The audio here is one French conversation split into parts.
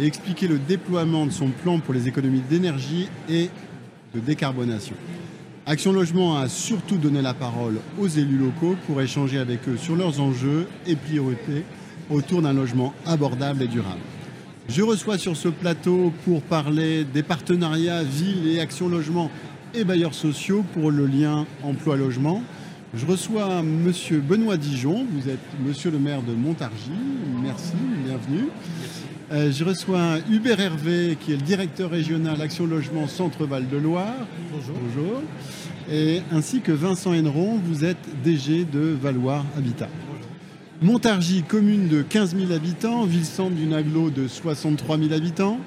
et expliquer le déploiement de son plan pour les économies d'énergie et de décarbonation. Action Logement a surtout donné la parole aux élus locaux pour échanger avec eux sur leurs enjeux et priorités autour d'un logement abordable et durable. Je reçois sur ce plateau pour parler des partenariats Ville et Action Logement et bailleurs sociaux pour le lien emploi-logement. Je reçois Monsieur Benoît Dijon, vous êtes Monsieur le maire de Montargis, merci, bienvenue. Euh, je reçois Hubert Hervé, qui est le directeur régional Action Logement Centre-Val de Loire. Bonjour. Bonjour. Et ainsi que Vincent Henneron, vous êtes DG de Valoir Habitat. Montargis, commune de 15 000 habitants, ville-centre d'une aglo de 63 000 habitants,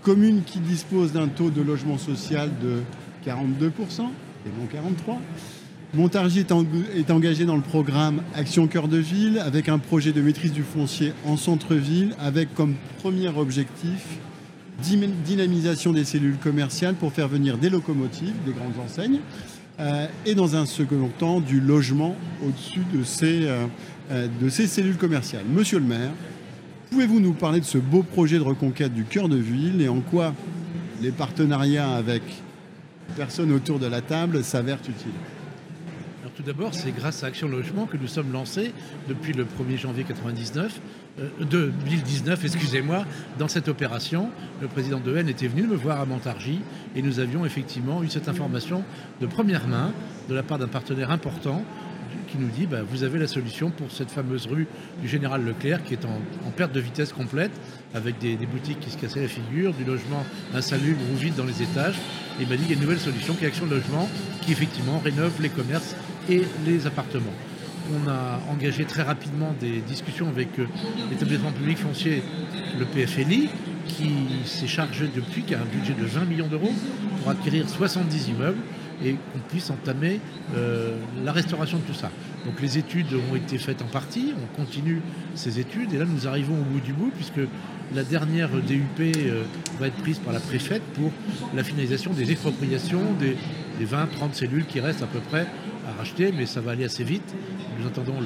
commune qui dispose d'un taux de logement social de 42%, et non 43%. Montargis est, engagé dans le programme Action Cœur de Ville avec un projet de maîtrise du foncier en centre-ville avec comme premier objectif dynamisation des cellules commerciales pour faire venir des locomotives, des grandes enseignes, euh, et dans un second temps du logement au-dessus de, ces, euh, euh, de ces cellules commerciales. Monsieur le maire, pouvez-vous nous parler de ce beau projet de reconquête du cœur de ville et en quoi les partenariats avec personnes autour de la table s'avèrent utiles? Tout d'abord, c'est grâce à Action Logement que nous sommes lancés depuis le 1er janvier 99, 2019, excusez-moi, dans cette opération. Le président de Haine était venu me voir à Montargis et nous avions effectivement eu cette information de première main de la part d'un partenaire important qui nous dit bah, vous avez la solution pour cette fameuse rue du Général Leclerc qui est en, perte de vitesse complète, avec des, boutiques qui se cassaient la figure, du logement insalubre ou vide dans les étages. Et il m'a dit il y a une nouvelle solution qui est Action Logement, qui effectivement rénove les commerces et les appartements. On a engagé très rapidement des discussions avec euh, l'établissement public foncier, le PFLI, qui s'est chargé depuis, qui a un budget de 20 millions d'euros pour acquérir 70 immeubles et qu'on puisse entamer euh, la restauration de tout ça. Donc les études ont été faites en partie, on continue ces études et là nous arrivons au bout du bout puisque la dernière DUP euh, va être prise par la préfète pour la finalisation des expropriations des, 20-30 cellules qui restent à peu près à racheter, mais ça va aller assez vite. Nous attendons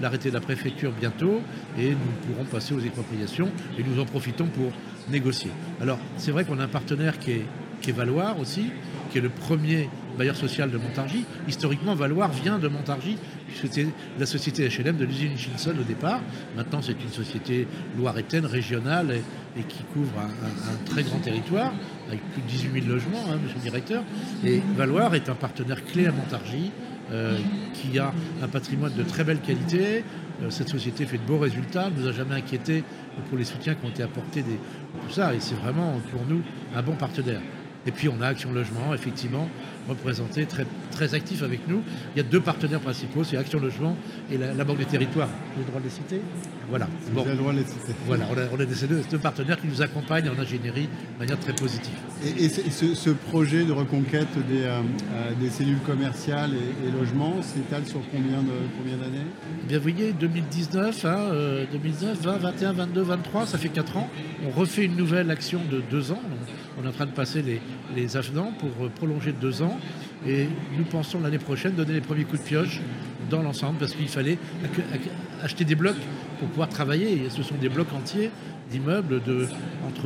l'arrêté de la préfecture bientôt et nous pourrons passer aux expropriations et nous en profitons pour négocier. Alors c'est vrai qu'on a un partenaire qui est, qui est Valoir aussi, qui est le premier bailleur social de Montargis. Historiquement, Valoir vient de Montargis, puisque c'était la société HLM de l'usine Chinson au départ. Maintenant, c'est une société loiretaine, régionale, et, qui couvre un, très grand territoire, avec plus de 18 000 logements, hein, monsieur le directeur. Et Valoir est un partenaire clé à Montargis, euh, qui a un patrimoine de très belle qualité. Euh, cette société fait de beaux résultats, ne nous a jamais inquiété pour les soutiens qui ont été apportés, tout ça, et c'est vraiment pour nous un bon partenaire. Et puis on a Action Logement, effectivement, représenté, très, très actif avec nous. Il y a deux partenaires principaux, c'est Action Logement et la, Banque des Territoires. Avez le droit de les citer? Voilà. Vous avez le droit de les citer. Voilà, on a, ces deux, partenaires qui nous accompagnent en ingénierie de manière très positive. Et, ce, projet de reconquête des, euh, euh, des cellules commerciales et, logements s'étale sur combien d'années? Eh Bien, vous voyez, 2019, 2019, 20, 21, 22, 23, ça fait 4 ans. On refait une nouvelle action de 2 ans. On est en train de passer les, avenants pour euh, prolonger de deux ans. Et nous pensons l'année prochaine donner les premiers coups de pioche dans l'ensemble parce qu'il fallait acheter des blocs pour pouvoir travailler. Ce sont des blocs entiers d'immeubles de entre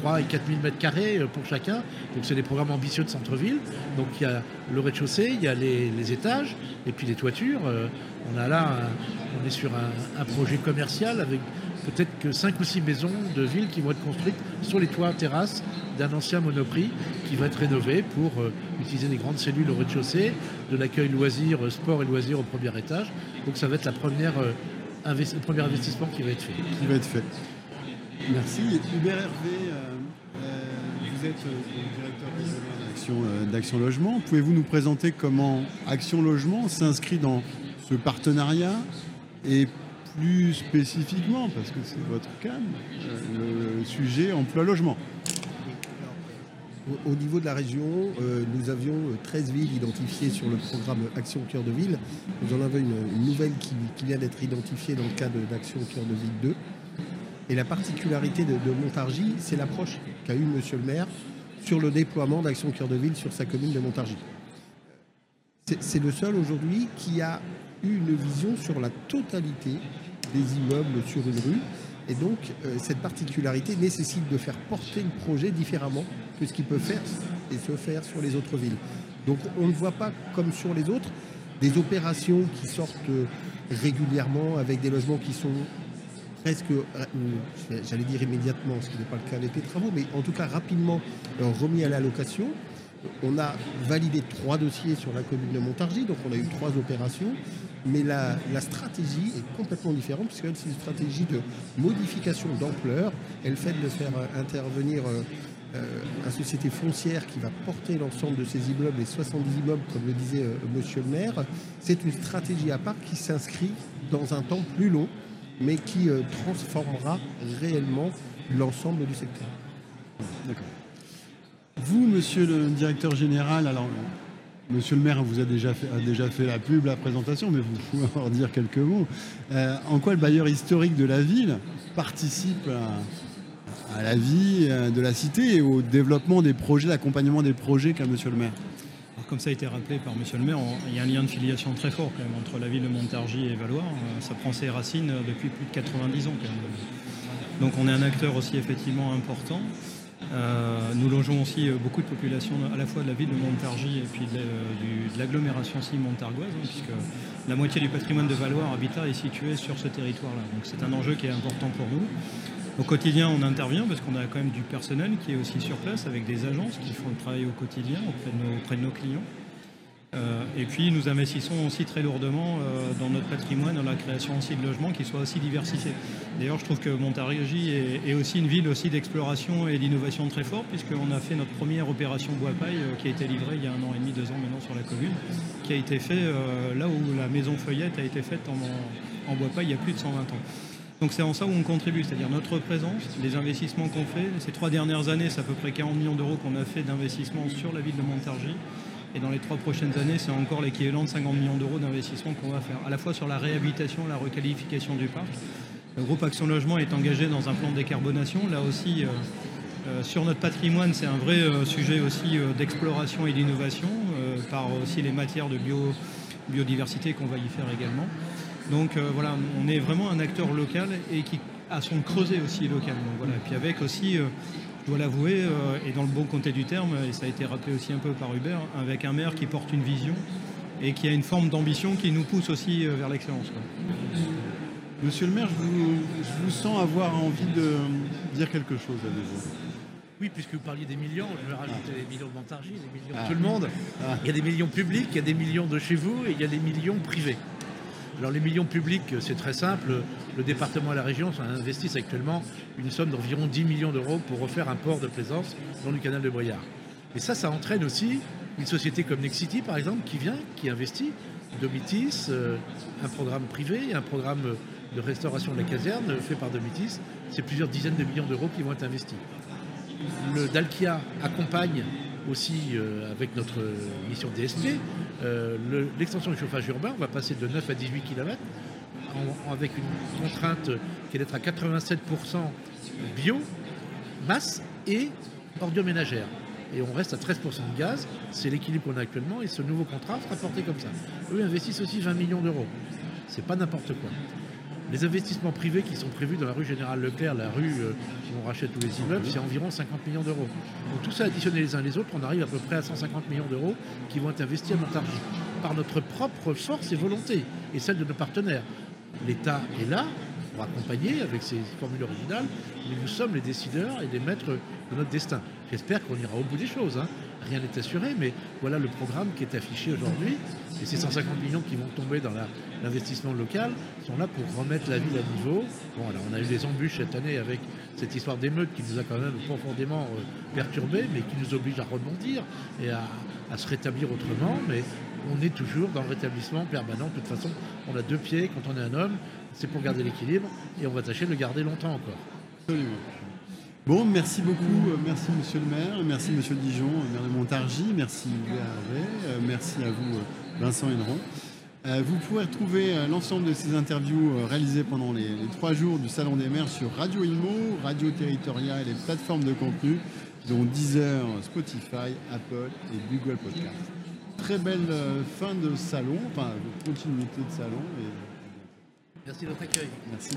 3 euh, et 4 000 mètres carrés euh, pour chacun. Donc c'est des programmes ambitieux de centre-ville. Donc il y a le rez-de-chaussée, il y a les, étages et puis les toitures. On a là, on est sur un projet commercial avec peut-être que 5 ou 6 maisons de ville qui vont être construites sur les toits terrasses d'un ancien monoprix qui va être rénové pour euh, utiliser des grandes cellules au rez-de-chaussée, de l'accueil loisirs, euh, sport et loisirs au premier étage. Donc ça va être la première, euh, le premier investissement qui va être fait. Qui va être fait. Merci. Hubert Hervé, vous êtes directeur d'Action Logement. Pouvez-vous nous présenter comment Action Logement s'inscrit dans ce partenariat et plus spécifiquement, parce que c'est votre cas, le sujet emploi-logement. au, niveau de la région, euh, nous avions 13 villes identifiées sur le programme Action Cœur de Ville. Nous en avons une, nouvelle qui, vient d'être identifiée dans le cadre d'Action Cœur de Ville 2. Et la particularité de, Montargis, c'est l'approche qu'a eu Monsieur le maire sur le déploiement d'Action Cœur de Ville sur sa commune de Montargis. C'est le seul aujourd'hui qui a une vision sur la totalité des immeubles sur une rue. Et donc, euh, cette particularité nécessite de faire porter le projet différemment que ce qu'il peut faire et se faire sur les autres villes. Donc, on ne voit pas, comme sur les autres, des opérations qui sortent euh, régulièrement avec des logements qui sont presque, euh, j'allais dire immédiatement, ce qui n'est pas le cas avec les travaux, mais en tout cas rapidement remis à la location. On a validé trois dossiers sur la commune de Montargis, donc on a eu trois opérations mais la, stratégie est complètement différente puisque c'est une stratégie de modification d'ampleur. Elle fait de faire euh, intervenir euh, euh, une société foncière qui va porter l'ensemble de ces immeubles, les 70 immeubles, comme le disait Monsieur le maire. C'est une stratégie à part qui s'inscrit dans un temps plus long, mais qui transformera réellement l'ensemble du secteur. D'accord. Vous, monsieur le directeur général, alors Monsieur le maire vous a déjà fait, la pub, la présentation, mais vous pouvez en dire quelques mots. Euh, en quoi le bailleur historique de la ville participe à, la vie euh, de la cité et au développement des projets, l'accompagnement des projets qu'a Monsieur le maire comme ça a été rappelé par Monsieur le maire, il y a un lien de filiation très fort quand même entre la ville de Montargis et Valois. Euh, ça prend ses racines depuis plus de 90 ans quand même. Donc on est un acteur aussi effectivement important. Euh, nous logeons aussi euh, beaucoup de populations à la fois de la ville de Montargis et puis de, euh, l'agglomération aussi montargoise, hein, puisque la moitié du patrimoine de Valois Habitat est situé sur ce territoire-là. Donc c'est un enjeu qui est important pour nous. Au quotidien, on intervient parce qu'on a quand même du personnel qui est aussi sur place avec des agences qui font le travail au quotidien auprès de nos clients. Euh, et puis nous investissons aussi très lourdement euh, dans notre patrimoine, dans la création aussi de logements qui soient aussi diversifiés. D'ailleurs, je trouve que Montargis est, aussi une ville aussi d'exploration et d'innovation très forte, puisqu'on a fait notre première opération bois-paille euh, qui a été livrée il y a un an et demi, deux ans maintenant sur la commune, qui a été fait là où la maison feuillette a été faite en, en bois-paille il y a plus de 120 ans. Donc c'est en ça où on contribue, c'est-à-dire notre présence, les investissements qu'on fait. Ces trois dernières années, c'est à peu près 40 millions d'euros qu'on a fait d'investissement sur la ville de Montargis. Et dans les trois prochaines années, c'est encore l'équivalent de 50 millions d'euros d'investissement qu'on va faire, à la fois sur la réhabilitation, la requalification du parc. Le groupe Action Logement est engagé dans un plan de décarbonation. Là aussi, euh, euh, sur notre patrimoine, c'est un vrai euh, sujet aussi d'exploration et d'innovation, par aussi les matières de biodiversité qu'on va y faire également. Donc voilà, on est vraiment un acteur local et qui a son creuset aussi local. Et puis avec aussi je dois l'avouer, euh, et dans le bon côté du terme, et ça a été rappelé aussi un peu par Hubert, avec un maire qui porte une vision et qui a une forme d'ambition qui nous pousse aussi euh, vers l'excellence. Monsieur le maire, je vous, sens avoir envie de dire quelque chose à vous. Oui, puisque vous parliez des millions, je vais rajouter les millions de Montargis, les millions de ah. tout le monde. Ah. Il y a des millions publics, il y a des millions de chez vous et il y a des millions privés. Alors les millions publics, c'est très simple. Le département et la région investissent actuellement une somme d'environ 10 millions d'euros pour refaire un port de plaisance dans le canal de Briard. Et ça, ça entraîne aussi une société comme Nexity, par exemple, qui vient, qui investit. Domitis, euh, un programme privé, un programme de restauration de la caserne fait par Domitis. C'est plusieurs dizaines de millions d'euros qui vont être investis. Le Dalkia accompagne aussi euh, avec notre mission DSP, euh, l'extension du chauffage urbain, on va passer de 9 à 18 km avec une contrainte qui est d'être à 87% bio, masse et ordures ménagères. Et on reste à 13% de gaz, c'est l'équilibre qu'on a actuellement, et ce nouveau contrat sera porté comme ça. Eux investissent aussi 20 millions d'euros. C'est pas n'importe quoi. Les investissements privés qui sont prévus dans la rue Générale Leclerc, la rue euh, où on rachète tous les immeubles, c'est environ 50 millions d'euros. Donc tout ça additionné les uns les autres, on arrive à peu près à 150 millions d'euros qui vont être investis à Montargis par notre propre force et volonté et celle de nos partenaires. L'État est là pour accompagner avec ses formules originales, mais nous sommes les décideurs et les maîtres de notre destin. J'espère qu'on ira au bout des choses. Hein. Rien n'est assuré, mais voilà le programme qui est affiché aujourd'hui. Et ces 150 millions qui vont tomber dans l'investissement local sont là pour remettre la ville à niveau. Bon, alors on a eu des embûches cette année avec cette histoire d'émeute qui nous a quand même profondément euh, perturbés, mais qui nous oblige à rebondir et à, à se rétablir autrement. Mais on est toujours dans le rétablissement permanent. De toute façon, on a deux pieds quand on est un homme, c'est pour garder l'équilibre et on va tâcher de le garder longtemps encore. Bon, merci beaucoup, euh, merci Monsieur le maire, merci Monsieur Dijon, maire de Montargis, merci Léa merci à vous Vincent Héneron. Vous pourrez retrouver l'ensemble de ces interviews réalisées pendant les, trois jours du Salon des maires sur Radio Ilmo, Radio Territoriale et les plateformes de contenu, dont Deezer, Spotify, Apple et Google Podcast. Très belle fin de salon, enfin continuité de salon. Merci de votre accueil. Merci